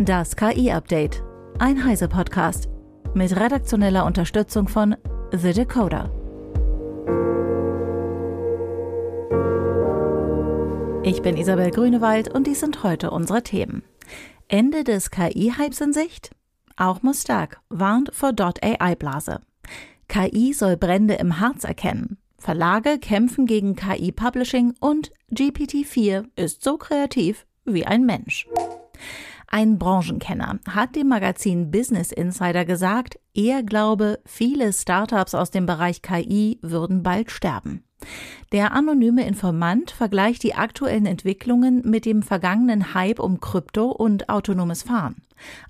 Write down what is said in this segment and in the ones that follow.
Das KI-Update. Ein Heise-Podcast. Mit redaktioneller Unterstützung von The Decoder. Ich bin Isabel Grünewald und dies sind heute unsere Themen. Ende des KI-Hypes in Sicht? Auch Mustak warnt vor .ai-Blase. KI soll Brände im Harz erkennen. Verlage kämpfen gegen KI-Publishing und GPT-4 ist so kreativ wie ein Mensch. Ein Branchenkenner hat dem Magazin Business Insider gesagt, er glaube, viele Startups aus dem Bereich KI würden bald sterben. Der anonyme Informant vergleicht die aktuellen Entwicklungen mit dem vergangenen Hype um Krypto und autonomes Fahren.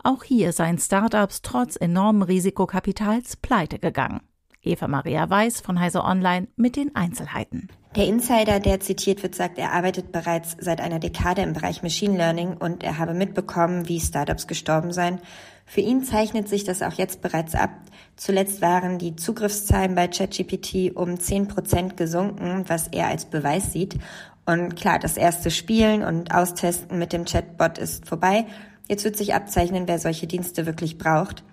Auch hier seien Startups trotz enormen Risikokapitals pleite gegangen. Eva Maria Weiß von Heise Online mit den Einzelheiten. Der Insider, der zitiert wird, sagt, er arbeitet bereits seit einer Dekade im Bereich Machine Learning und er habe mitbekommen, wie Startups gestorben seien. Für ihn zeichnet sich das auch jetzt bereits ab. Zuletzt waren die Zugriffszahlen bei ChatGPT um 10 Prozent gesunken, was er als Beweis sieht. Und klar, das erste Spielen und Austesten mit dem Chatbot ist vorbei. Jetzt wird sich abzeichnen, wer solche Dienste wirklich braucht.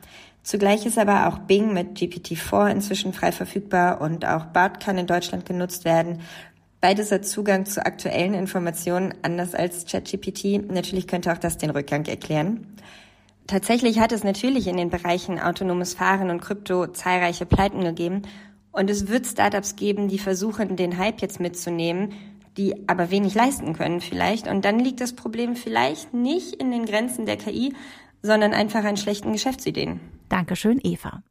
Zugleich ist aber auch Bing mit GPT-4 inzwischen frei verfügbar und auch BART kann in Deutschland genutzt werden. Beides hat Zugang zu aktuellen Informationen, anders als ChatGPT. Natürlich könnte auch das den Rückgang erklären. Tatsächlich hat es natürlich in den Bereichen autonomes Fahren und Krypto zahlreiche Pleiten gegeben. Und es wird Startups geben, die versuchen, den Hype jetzt mitzunehmen, die aber wenig leisten können vielleicht. Und dann liegt das Problem vielleicht nicht in den Grenzen der KI, sondern einfach an schlechten Geschäftsideen. Dankeschön, Eva.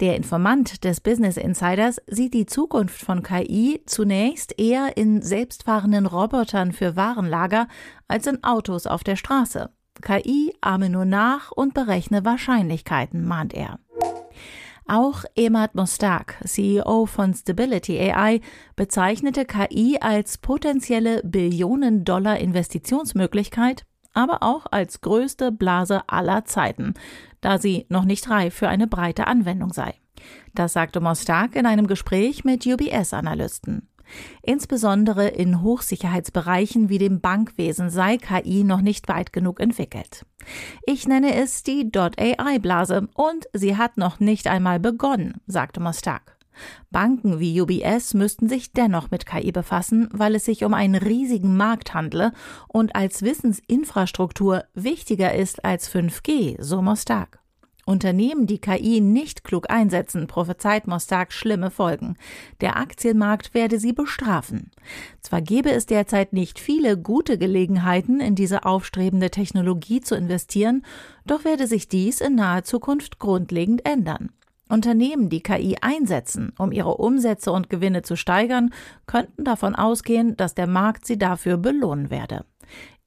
Der Informant des Business Insiders sieht die Zukunft von KI zunächst eher in selbstfahrenden Robotern für Warenlager als in Autos auf der Straße. KI ahme nur nach und berechne Wahrscheinlichkeiten, mahnt er. Auch Emad Mostak, CEO von Stability AI, bezeichnete KI als potenzielle Billionen-Dollar-Investitionsmöglichkeit aber auch als größte Blase aller Zeiten, da sie noch nicht reif für eine breite Anwendung sei. Das sagte Mostak in einem Gespräch mit UBS-Analysten. Insbesondere in Hochsicherheitsbereichen wie dem Bankwesen sei KI noch nicht weit genug entwickelt. Ich nenne es die .ai-Blase und sie hat noch nicht einmal begonnen, sagte Mostak. Banken wie UBS müssten sich dennoch mit KI befassen, weil es sich um einen riesigen Markt handle und als Wissensinfrastruktur wichtiger ist als 5G, so Mostak. Unternehmen, die KI nicht klug einsetzen, prophezeit Mostak schlimme Folgen. Der Aktienmarkt werde sie bestrafen. Zwar gäbe es derzeit nicht viele gute Gelegenheiten, in diese aufstrebende Technologie zu investieren, doch werde sich dies in naher Zukunft grundlegend ändern. Unternehmen, die KI einsetzen, um ihre Umsätze und Gewinne zu steigern, könnten davon ausgehen, dass der Markt sie dafür belohnen werde.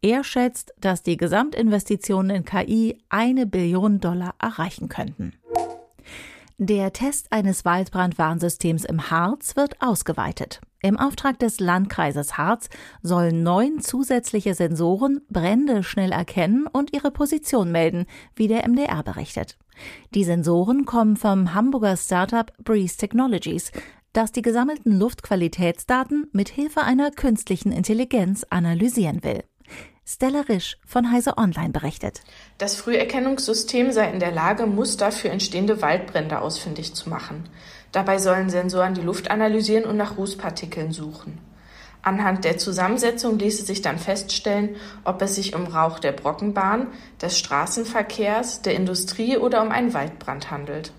Er schätzt, dass die Gesamtinvestitionen in KI eine Billion Dollar erreichen könnten. Der Test eines Waldbrandwarnsystems im Harz wird ausgeweitet. Im Auftrag des Landkreises Harz sollen neun zusätzliche Sensoren Brände schnell erkennen und ihre Position melden, wie der MDR berichtet. Die Sensoren kommen vom Hamburger Startup Breeze Technologies, das die gesammelten Luftqualitätsdaten mit Hilfe einer künstlichen Intelligenz analysieren will. Stella Risch von Heise Online berichtet. Das Früherkennungssystem sei in der Lage, Muster für entstehende Waldbrände ausfindig zu machen. Dabei sollen Sensoren die Luft analysieren und nach Rußpartikeln suchen. Anhand der Zusammensetzung ließe sich dann feststellen, ob es sich um Rauch der Brockenbahn, des Straßenverkehrs, der Industrie oder um einen Waldbrand handelt.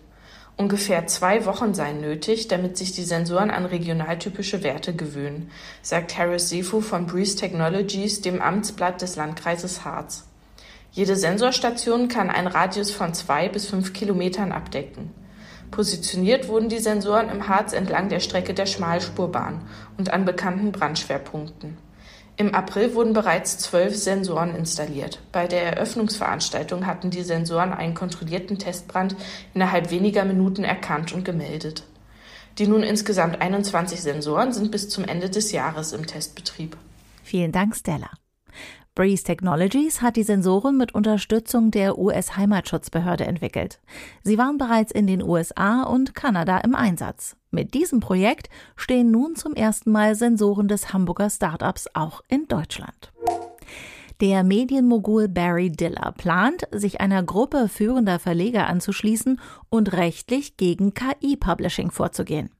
Ungefähr zwei Wochen seien nötig, damit sich die Sensoren an regionaltypische Werte gewöhnen, sagt Harris Sifu von Breeze Technologies, dem Amtsblatt des Landkreises Harz. Jede Sensorstation kann einen Radius von zwei bis fünf Kilometern abdecken. Positioniert wurden die Sensoren im Harz entlang der Strecke der Schmalspurbahn und an bekannten Brandschwerpunkten. Im April wurden bereits zwölf Sensoren installiert. Bei der Eröffnungsveranstaltung hatten die Sensoren einen kontrollierten Testbrand innerhalb weniger Minuten erkannt und gemeldet. Die nun insgesamt 21 Sensoren sind bis zum Ende des Jahres im Testbetrieb. Vielen Dank, Stella. Breeze Technologies hat die Sensoren mit Unterstützung der US-Heimatschutzbehörde entwickelt. Sie waren bereits in den USA und Kanada im Einsatz. Mit diesem Projekt stehen nun zum ersten Mal Sensoren des Hamburger Startups auch in Deutschland. Der Medienmogul Barry Diller plant, sich einer Gruppe führender Verleger anzuschließen und rechtlich gegen KI-Publishing vorzugehen.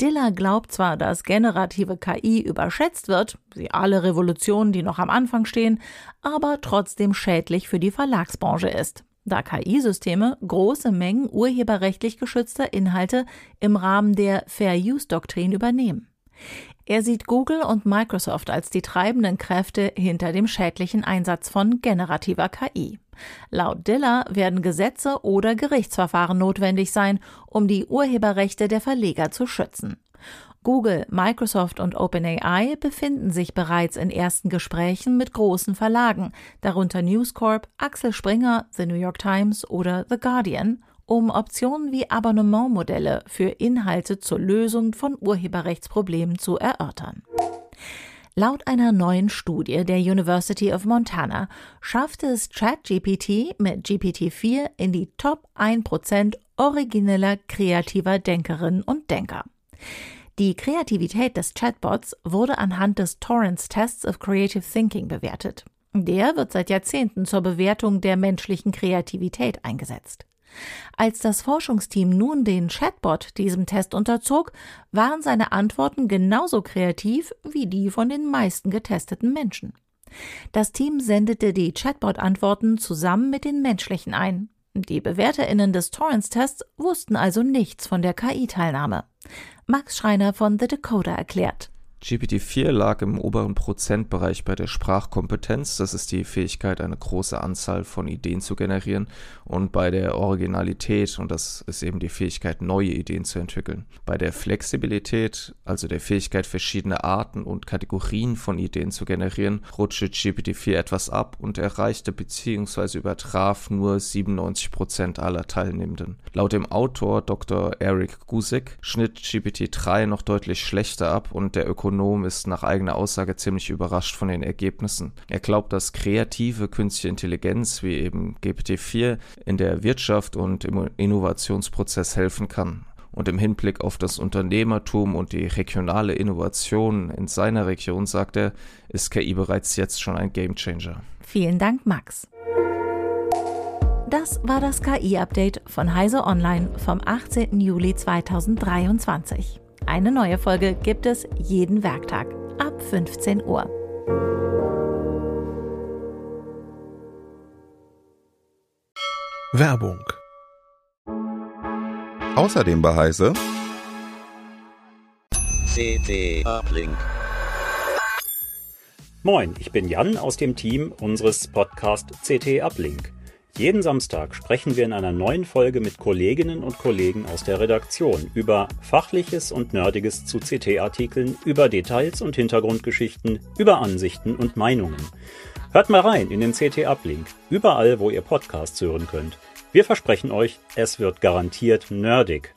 Diller glaubt zwar, dass generative KI überschätzt wird, wie alle Revolutionen, die noch am Anfang stehen, aber trotzdem schädlich für die Verlagsbranche ist, da KI-Systeme große Mengen urheberrechtlich geschützter Inhalte im Rahmen der Fair-Use-Doktrin übernehmen. Er sieht Google und Microsoft als die treibenden Kräfte hinter dem schädlichen Einsatz von generativer KI. Laut Diller werden Gesetze oder Gerichtsverfahren notwendig sein, um die Urheberrechte der Verleger zu schützen. Google, Microsoft und OpenAI befinden sich bereits in ersten Gesprächen mit großen Verlagen, darunter News Corp, Axel Springer, The New York Times oder The Guardian, um Optionen wie Abonnementmodelle für Inhalte zur Lösung von Urheberrechtsproblemen zu erörtern. Laut einer neuen Studie der University of Montana schaffte es ChatGPT mit GPT-4 in die Top 1% origineller kreativer Denkerinnen und Denker. Die Kreativität des Chatbots wurde anhand des Torrance Tests of Creative Thinking bewertet. Der wird seit Jahrzehnten zur Bewertung der menschlichen Kreativität eingesetzt. Als das Forschungsteam nun den Chatbot diesem Test unterzog, waren seine Antworten genauso kreativ wie die von den meisten getesteten Menschen. Das Team sendete die Chatbot-Antworten zusammen mit den menschlichen ein. Die BewerterInnen des Torrance-Tests wussten also nichts von der KI-Teilnahme. Max Schreiner von The Decoder erklärt. GPT-4 lag im oberen Prozentbereich bei der Sprachkompetenz, das ist die Fähigkeit, eine große Anzahl von Ideen zu generieren, und bei der Originalität, und das ist eben die Fähigkeit, neue Ideen zu entwickeln. Bei der Flexibilität, also der Fähigkeit, verschiedene Arten und Kategorien von Ideen zu generieren, rutschte GPT-4 etwas ab und erreichte bzw. übertraf nur 97 Prozent aller Teilnehmenden. Laut dem Autor Dr. Eric Gusick schnitt GPT-3 noch deutlich schlechter ab und der Ökonom Ökonom ist nach eigener Aussage ziemlich überrascht von den Ergebnissen. Er glaubt, dass kreative künstliche Intelligenz wie eben GPT-4 in der Wirtschaft und im Innovationsprozess helfen kann. Und im Hinblick auf das Unternehmertum und die regionale Innovation in seiner Region, sagt er, ist KI bereits jetzt schon ein Gamechanger. Vielen Dank, Max. Das war das KI-Update von Heise Online vom 18. Juli 2023. Eine neue Folge gibt es jeden Werktag ab 15 Uhr. Werbung. Außerdem bei Heise CT Uplink. Moin, ich bin Jan aus dem Team unseres Podcast CT Uplink. Jeden Samstag sprechen wir in einer neuen Folge mit Kolleginnen und Kollegen aus der Redaktion über Fachliches und Nerdiges zu CT-Artikeln, über Details und Hintergrundgeschichten, über Ansichten und Meinungen. Hört mal rein in den CT-Uplink, überall, wo ihr Podcasts hören könnt. Wir versprechen euch, es wird garantiert nerdig.